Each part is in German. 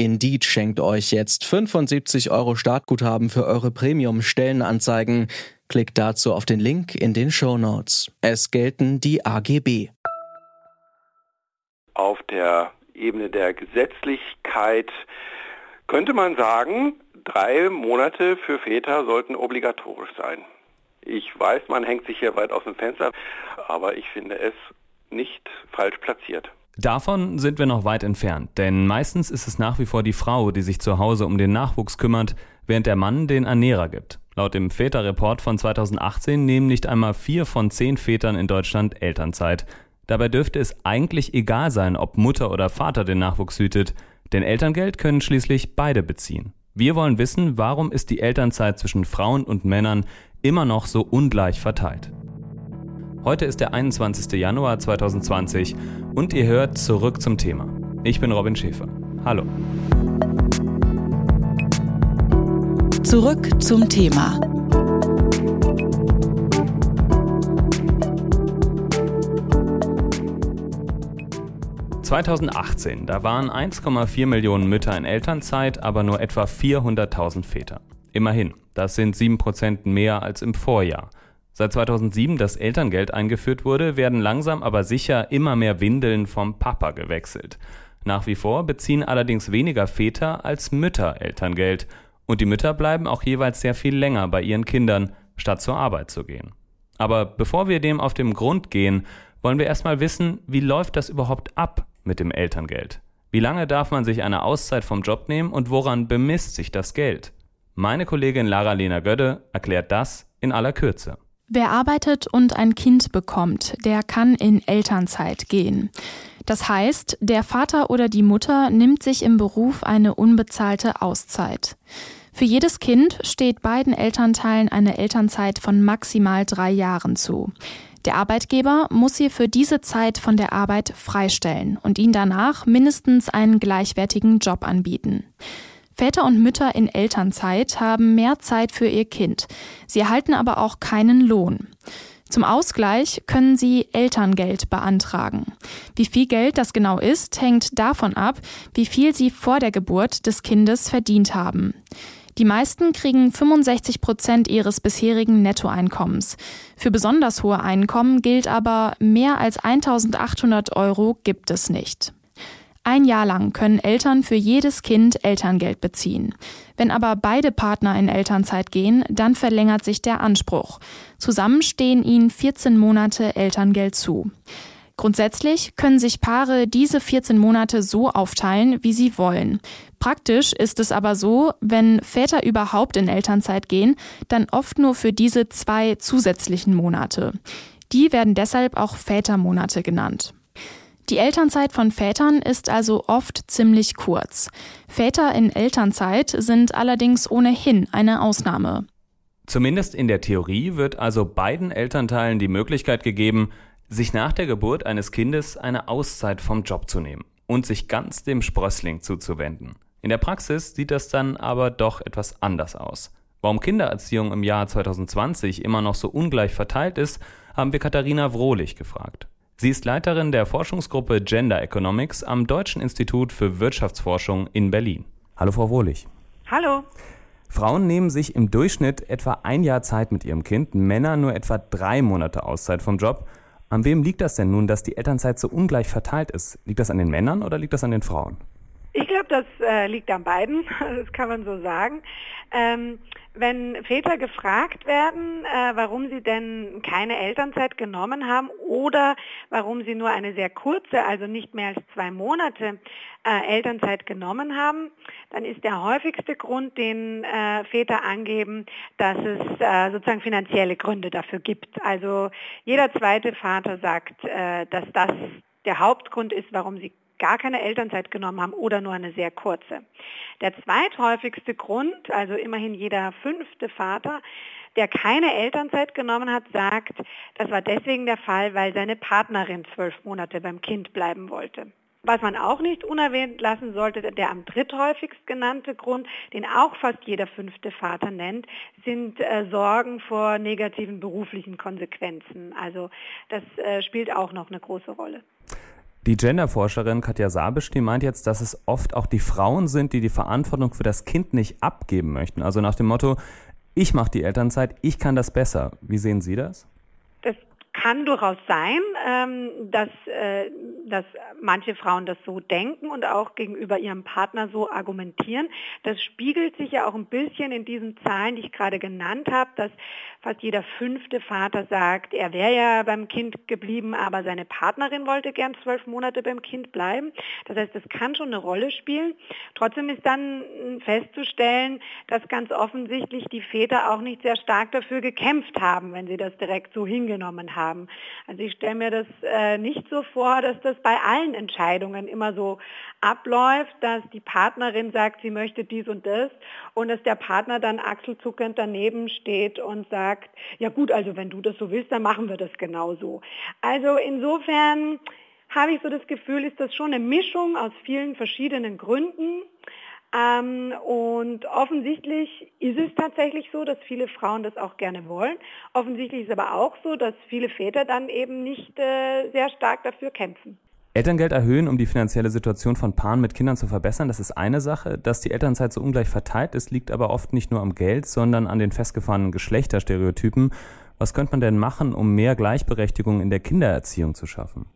Indeed schenkt euch jetzt 75 Euro Startguthaben für eure Premium-Stellenanzeigen. Klickt dazu auf den Link in den Show Notes. Es gelten die AGB. Auf der Ebene der Gesetzlichkeit könnte man sagen, drei Monate für Väter sollten obligatorisch sein. Ich weiß, man hängt sich hier weit aus dem Fenster, aber ich finde es nicht falsch platziert. Davon sind wir noch weit entfernt, denn meistens ist es nach wie vor die Frau, die sich zu Hause um den Nachwuchs kümmert, während der Mann den Ernährer gibt. Laut dem Väterreport von 2018 nehmen nicht einmal vier von zehn Vätern in Deutschland Elternzeit. Dabei dürfte es eigentlich egal sein, ob Mutter oder Vater den Nachwuchs hütet, denn Elterngeld können schließlich beide beziehen. Wir wollen wissen, warum ist die Elternzeit zwischen Frauen und Männern immer noch so ungleich verteilt. Heute ist der 21. Januar 2020 und ihr hört zurück zum Thema. Ich bin Robin Schäfer. Hallo. Zurück zum Thema. 2018, da waren 1,4 Millionen Mütter in Elternzeit, aber nur etwa 400.000 Väter. Immerhin, das sind 7% mehr als im Vorjahr. Seit 2007 das Elterngeld eingeführt wurde, werden langsam aber sicher immer mehr Windeln vom Papa gewechselt. Nach wie vor beziehen allerdings weniger Väter als Mütter Elterngeld. Und die Mütter bleiben auch jeweils sehr viel länger bei ihren Kindern, statt zur Arbeit zu gehen. Aber bevor wir dem auf den Grund gehen, wollen wir erstmal wissen, wie läuft das überhaupt ab mit dem Elterngeld? Wie lange darf man sich eine Auszeit vom Job nehmen und woran bemisst sich das Geld? Meine Kollegin Lara-Lena Gödde erklärt das in aller Kürze. Wer arbeitet und ein Kind bekommt, der kann in Elternzeit gehen. Das heißt, der Vater oder die Mutter nimmt sich im Beruf eine unbezahlte Auszeit. Für jedes Kind steht beiden Elternteilen eine Elternzeit von maximal drei Jahren zu. Der Arbeitgeber muss sie für diese Zeit von der Arbeit freistellen und ihnen danach mindestens einen gleichwertigen Job anbieten. Väter und Mütter in Elternzeit haben mehr Zeit für ihr Kind. Sie erhalten aber auch keinen Lohn. Zum Ausgleich können sie Elterngeld beantragen. Wie viel Geld das genau ist, hängt davon ab, wie viel sie vor der Geburt des Kindes verdient haben. Die meisten kriegen 65 Prozent ihres bisherigen Nettoeinkommens. Für besonders hohe Einkommen gilt aber, mehr als 1800 Euro gibt es nicht. Ein Jahr lang können Eltern für jedes Kind Elterngeld beziehen. Wenn aber beide Partner in Elternzeit gehen, dann verlängert sich der Anspruch. Zusammen stehen ihnen 14 Monate Elterngeld zu. Grundsätzlich können sich Paare diese 14 Monate so aufteilen, wie sie wollen. Praktisch ist es aber so, wenn Väter überhaupt in Elternzeit gehen, dann oft nur für diese zwei zusätzlichen Monate. Die werden deshalb auch Vätermonate genannt. Die Elternzeit von Vätern ist also oft ziemlich kurz. Väter in Elternzeit sind allerdings ohnehin eine Ausnahme. Zumindest in der Theorie wird also beiden Elternteilen die Möglichkeit gegeben, sich nach der Geburt eines Kindes eine Auszeit vom Job zu nehmen und sich ganz dem Sprössling zuzuwenden. In der Praxis sieht das dann aber doch etwas anders aus. Warum Kindererziehung im Jahr 2020 immer noch so ungleich verteilt ist, haben wir Katharina Wrohlich gefragt. Sie ist Leiterin der Forschungsgruppe Gender Economics am Deutschen Institut für Wirtschaftsforschung in Berlin. Hallo Frau Wohlig. Hallo. Frauen nehmen sich im Durchschnitt etwa ein Jahr Zeit mit ihrem Kind, Männer nur etwa drei Monate Auszeit vom Job an wem liegt das denn nun, dass die Elternzeit so ungleich verteilt ist? Liegt das an den Männern oder liegt das an den Frauen? Ich glaube, das äh, liegt an beiden, das kann man so sagen. Ähm, wenn Väter gefragt werden, äh, warum sie denn keine Elternzeit genommen haben oder warum sie nur eine sehr kurze, also nicht mehr als zwei Monate äh, Elternzeit genommen haben, dann ist der häufigste Grund, den äh, Väter angeben, dass es äh, sozusagen finanzielle Gründe dafür gibt. Also jeder zweite Vater sagt, äh, dass das der Hauptgrund ist, warum sie gar keine Elternzeit genommen haben oder nur eine sehr kurze. Der zweithäufigste Grund, also immerhin jeder fünfte Vater, der keine Elternzeit genommen hat, sagt, das war deswegen der Fall, weil seine Partnerin zwölf Monate beim Kind bleiben wollte. Was man auch nicht unerwähnt lassen sollte, der am dritthäufigst genannte Grund, den auch fast jeder fünfte Vater nennt, sind äh, Sorgen vor negativen beruflichen Konsequenzen. Also das äh, spielt auch noch eine große Rolle. Die Genderforscherin Katja Sabisch, die meint jetzt, dass es oft auch die Frauen sind, die die Verantwortung für das Kind nicht abgeben möchten. Also nach dem Motto, ich mache die Elternzeit, ich kann das besser. Wie sehen Sie das? Kann durchaus sein, ähm, dass, äh, dass manche Frauen das so denken und auch gegenüber ihrem Partner so argumentieren. Das spiegelt sich ja auch ein bisschen in diesen Zahlen, die ich gerade genannt habe, dass fast jeder fünfte Vater sagt, er wäre ja beim Kind geblieben, aber seine Partnerin wollte gern zwölf Monate beim Kind bleiben. Das heißt, das kann schon eine Rolle spielen. Trotzdem ist dann festzustellen, dass ganz offensichtlich die Väter auch nicht sehr stark dafür gekämpft haben, wenn sie das direkt so hingenommen haben haben. Also ich stelle mir das äh, nicht so vor, dass das bei allen Entscheidungen immer so abläuft, dass die Partnerin sagt, sie möchte dies und das und dass der Partner dann achselzuckend daneben steht und sagt, ja gut, also wenn du das so willst, dann machen wir das genauso. Also insofern habe ich so das Gefühl, ist das schon eine Mischung aus vielen verschiedenen Gründen. Ähm, und offensichtlich ist es tatsächlich so, dass viele Frauen das auch gerne wollen. Offensichtlich ist aber auch so, dass viele Väter dann eben nicht äh, sehr stark dafür kämpfen. Elterngeld erhöhen, um die finanzielle Situation von Paaren mit Kindern zu verbessern, das ist eine Sache. Dass die Elternzeit so ungleich verteilt ist, liegt aber oft nicht nur am Geld, sondern an den festgefahrenen Geschlechterstereotypen. Was könnte man denn machen, um mehr Gleichberechtigung in der Kindererziehung zu schaffen?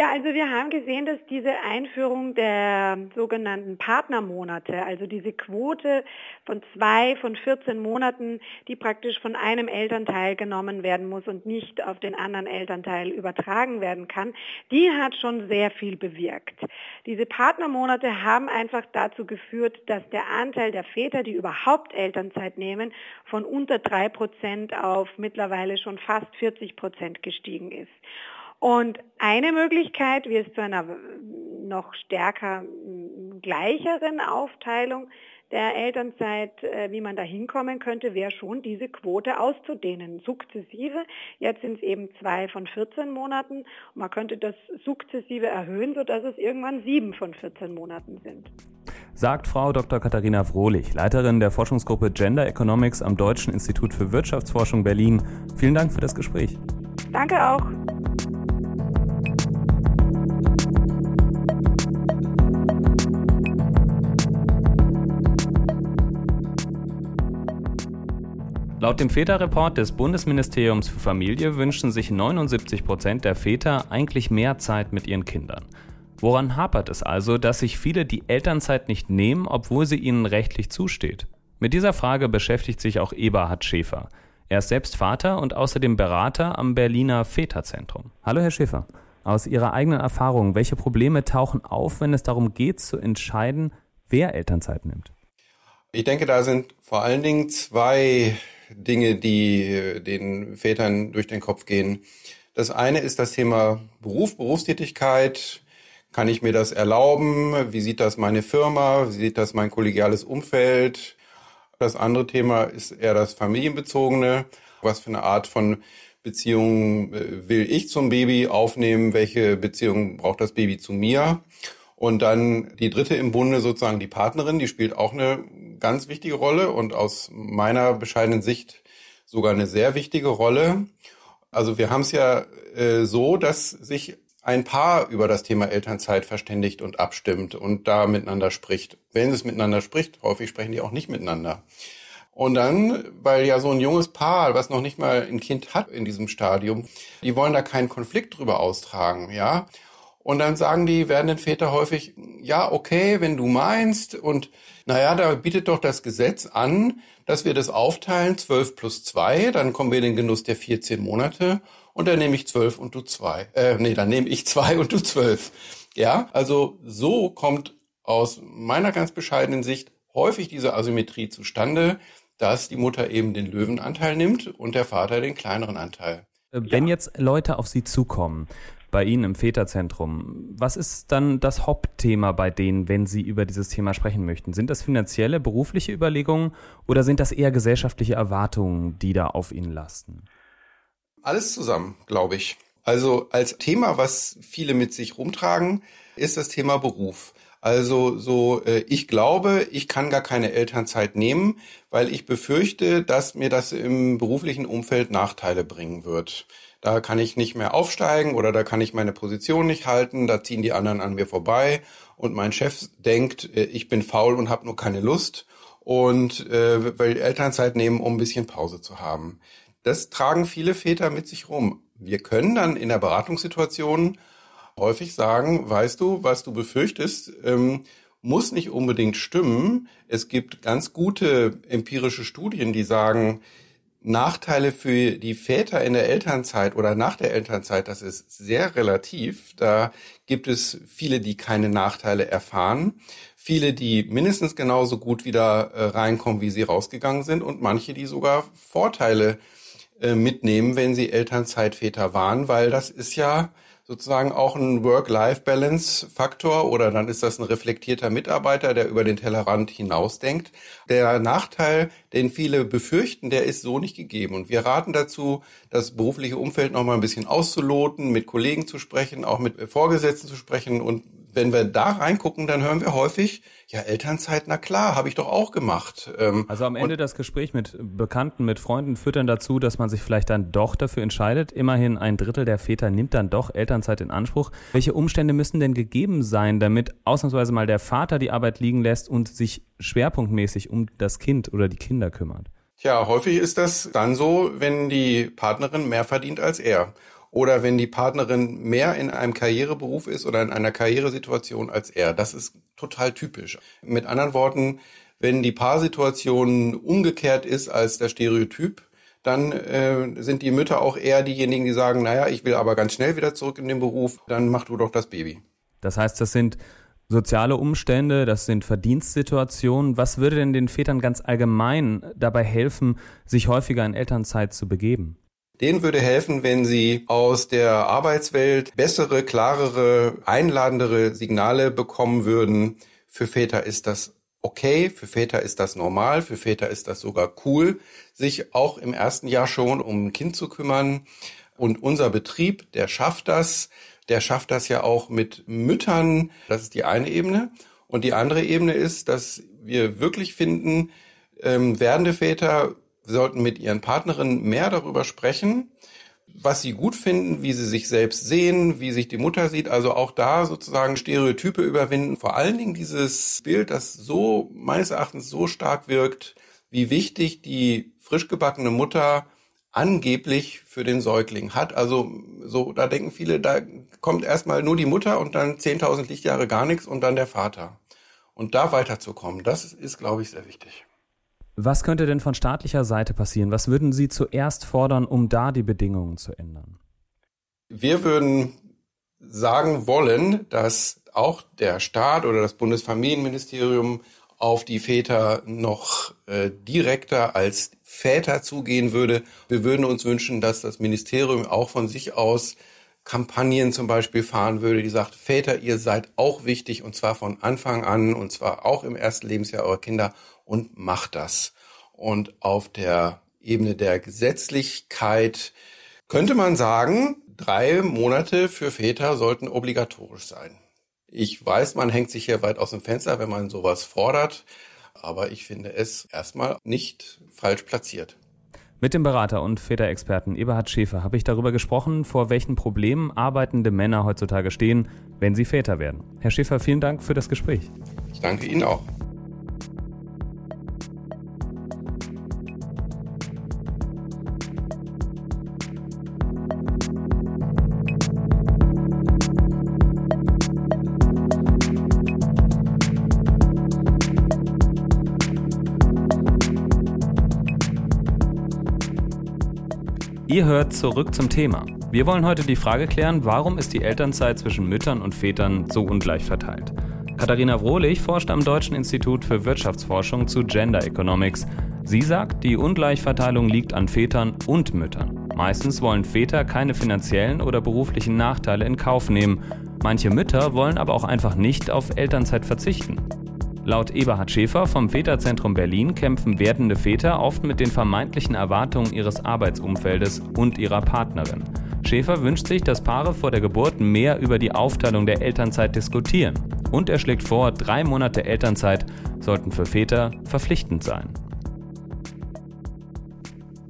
Ja, also wir haben gesehen, dass diese Einführung der sogenannten Partnermonate, also diese Quote von zwei von 14 Monaten, die praktisch von einem Elternteil genommen werden muss und nicht auf den anderen Elternteil übertragen werden kann, die hat schon sehr viel bewirkt. Diese Partnermonate haben einfach dazu geführt, dass der Anteil der Väter, die überhaupt Elternzeit nehmen, von unter drei Prozent auf mittlerweile schon fast 40 Prozent gestiegen ist. Und eine Möglichkeit, wie es zu einer noch stärker gleicheren Aufteilung der Elternzeit, äh, wie man da hinkommen könnte, wäre schon diese Quote auszudehnen, sukzessive. Jetzt sind es eben zwei von 14 Monaten. Man könnte das sukzessive erhöhen, sodass es irgendwann sieben von 14 Monaten sind. Sagt Frau Dr. Katharina Frohlich, Leiterin der Forschungsgruppe Gender Economics am Deutschen Institut für Wirtschaftsforschung Berlin. Vielen Dank für das Gespräch. Danke auch. Laut dem Väterreport des Bundesministeriums für Familie wünschen sich 79 Prozent der Väter eigentlich mehr Zeit mit ihren Kindern. Woran hapert es also, dass sich viele die Elternzeit nicht nehmen, obwohl sie ihnen rechtlich zusteht? Mit dieser Frage beschäftigt sich auch Eberhard Schäfer. Er ist selbst Vater und außerdem Berater am Berliner Väterzentrum. Hallo, Herr Schäfer. Aus Ihrer eigenen Erfahrung, welche Probleme tauchen auf, wenn es darum geht, zu entscheiden, wer Elternzeit nimmt? Ich denke, da sind vor allen Dingen zwei Dinge, die äh, den Vätern durch den Kopf gehen. Das eine ist das Thema Beruf, Berufstätigkeit. Kann ich mir das erlauben? Wie sieht das meine Firma? Wie sieht das mein kollegiales Umfeld? Das andere Thema ist eher das familienbezogene. Was für eine Art von Beziehung äh, will ich zum Baby aufnehmen? Welche Beziehung braucht das Baby zu mir? Und dann die dritte im Bunde sozusagen die Partnerin, die spielt auch eine ganz wichtige Rolle und aus meiner bescheidenen Sicht sogar eine sehr wichtige Rolle. Also wir haben es ja äh, so, dass sich ein Paar über das Thema Elternzeit verständigt und abstimmt und da miteinander spricht. Wenn es miteinander spricht, häufig sprechen die auch nicht miteinander. Und dann, weil ja so ein junges Paar, was noch nicht mal ein Kind hat in diesem Stadium, die wollen da keinen Konflikt drüber austragen, ja. Und dann sagen die werdenden Väter häufig, ja, okay, wenn du meinst. Und naja, da bietet doch das Gesetz an, dass wir das aufteilen, 12 plus 2, dann kommen wir in den Genuss der 14 Monate. Und dann nehme ich 12 und du 2. Äh, nee, dann nehme ich 2 und du 12. Ja, also so kommt aus meiner ganz bescheidenen Sicht häufig diese Asymmetrie zustande, dass die Mutter eben den Löwenanteil nimmt und der Vater den kleineren Anteil. Wenn ja. jetzt Leute auf Sie zukommen bei Ihnen im Väterzentrum. Was ist dann das Hauptthema bei denen, wenn Sie über dieses Thema sprechen möchten? Sind das finanzielle, berufliche Überlegungen oder sind das eher gesellschaftliche Erwartungen, die da auf Ihnen lasten? Alles zusammen, glaube ich. Also als Thema, was viele mit sich rumtragen, ist das Thema Beruf. Also so, äh, ich glaube, ich kann gar keine Elternzeit nehmen, weil ich befürchte, dass mir das im beruflichen Umfeld Nachteile bringen wird. Da kann ich nicht mehr aufsteigen oder da kann ich meine Position nicht halten, da ziehen die anderen an mir vorbei und mein Chef denkt, äh, ich bin faul und habe nur keine Lust und äh, will Elternzeit nehmen, um ein bisschen Pause zu haben. Das tragen viele Väter mit sich rum. Wir können dann in der Beratungssituation häufig sagen, weißt du, was du befürchtest, ähm, muss nicht unbedingt stimmen. Es gibt ganz gute empirische Studien, die sagen, Nachteile für die Väter in der Elternzeit oder nach der Elternzeit, das ist sehr relativ. Da gibt es viele, die keine Nachteile erfahren, viele, die mindestens genauso gut wieder äh, reinkommen, wie sie rausgegangen sind und manche, die sogar Vorteile äh, mitnehmen, wenn sie Elternzeitväter waren, weil das ist ja sozusagen auch ein Work-Life-Balance-Faktor oder dann ist das ein reflektierter Mitarbeiter, der über den Tellerrand hinausdenkt. Der Nachteil, den viele befürchten, der ist so nicht gegeben. Und wir raten dazu, das berufliche Umfeld noch mal ein bisschen auszuloten, mit Kollegen zu sprechen, auch mit Vorgesetzten zu sprechen und wenn wir da reingucken, dann hören wir häufig, ja, Elternzeit, na klar, habe ich doch auch gemacht. Ähm, also am Ende das Gespräch mit Bekannten, mit Freunden führt dann dazu, dass man sich vielleicht dann doch dafür entscheidet. Immerhin ein Drittel der Väter nimmt dann doch Elternzeit in Anspruch. Welche Umstände müssen denn gegeben sein, damit ausnahmsweise mal der Vater die Arbeit liegen lässt und sich schwerpunktmäßig um das Kind oder die Kinder kümmert? Tja, häufig ist das dann so, wenn die Partnerin mehr verdient als er oder wenn die Partnerin mehr in einem Karriereberuf ist oder in einer Karrieresituation als er. Das ist total typisch. Mit anderen Worten, wenn die Paarsituation umgekehrt ist als der Stereotyp, dann äh, sind die Mütter auch eher diejenigen, die sagen, naja, ich will aber ganz schnell wieder zurück in den Beruf, dann mach du doch das Baby. Das heißt, das sind soziale Umstände, das sind Verdienstsituationen. Was würde denn den Vätern ganz allgemein dabei helfen, sich häufiger in Elternzeit zu begeben? Denen würde helfen, wenn sie aus der Arbeitswelt bessere, klarere, einladendere Signale bekommen würden. Für Väter ist das okay, für Väter ist das normal, für Väter ist das sogar cool, sich auch im ersten Jahr schon um ein Kind zu kümmern. Und unser Betrieb, der schafft das. Der schafft das ja auch mit Müttern. Das ist die eine Ebene. Und die andere Ebene ist, dass wir wirklich finden, ähm, werdende Väter sollten mit ihren Partnerinnen mehr darüber sprechen, was sie gut finden, wie sie sich selbst sehen, wie sich die Mutter sieht. Also auch da sozusagen Stereotype überwinden. Vor allen Dingen dieses Bild, das so meines Erachtens so stark wirkt, wie wichtig die frisch gebackene Mutter angeblich für den Säugling hat. Also so, da denken viele, da kommt erstmal nur die Mutter und dann 10.000 Lichtjahre gar nichts und dann der Vater. Und da weiterzukommen, das ist, glaube ich, sehr wichtig. Was könnte denn von staatlicher Seite passieren? Was würden Sie zuerst fordern, um da die Bedingungen zu ändern? Wir würden sagen wollen, dass auch der Staat oder das Bundesfamilienministerium auf die Väter noch äh, direkter als Väter zugehen würde. Wir würden uns wünschen, dass das Ministerium auch von sich aus Kampagnen zum Beispiel fahren würde, die sagt, Väter, ihr seid auch wichtig und zwar von Anfang an und zwar auch im ersten Lebensjahr eurer Kinder und macht das. Und auf der Ebene der Gesetzlichkeit könnte man sagen, drei Monate für Väter sollten obligatorisch sein. Ich weiß, man hängt sich hier weit aus dem Fenster, wenn man sowas fordert, aber ich finde es erstmal nicht falsch platziert. Mit dem Berater und Väterexperten Eberhard Schäfer habe ich darüber gesprochen, vor welchen Problemen arbeitende Männer heutzutage stehen, wenn sie Väter werden. Herr Schäfer, vielen Dank für das Gespräch. Ich danke Ihnen auch. Ihr hört zurück zum Thema. Wir wollen heute die Frage klären, warum ist die Elternzeit zwischen Müttern und Vätern so ungleich verteilt? Katharina Wrohlich forscht am Deutschen Institut für Wirtschaftsforschung zu Gender Economics. Sie sagt, die Ungleichverteilung liegt an Vätern und Müttern. Meistens wollen Väter keine finanziellen oder beruflichen Nachteile in Kauf nehmen. Manche Mütter wollen aber auch einfach nicht auf Elternzeit verzichten. Laut Eberhard Schäfer vom Väterzentrum Berlin kämpfen werdende Väter oft mit den vermeintlichen Erwartungen ihres Arbeitsumfeldes und ihrer Partnerin. Schäfer wünscht sich, dass Paare vor der Geburt mehr über die Aufteilung der Elternzeit diskutieren. Und er schlägt vor, drei Monate Elternzeit sollten für Väter verpflichtend sein.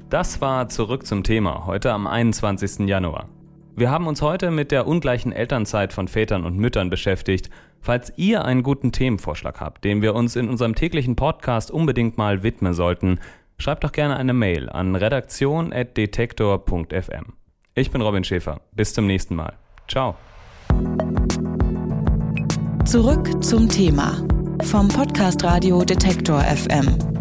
Das war zurück zum Thema, heute am 21. Januar. Wir haben uns heute mit der ungleichen Elternzeit von Vätern und Müttern beschäftigt. Falls ihr einen guten Themenvorschlag habt, den wir uns in unserem täglichen Podcast unbedingt mal widmen sollten, schreibt doch gerne eine Mail an redaktion.detektor.fm. Ich bin Robin Schäfer. Bis zum nächsten Mal. Ciao. Zurück zum Thema vom Podcast Radio Detektor FM.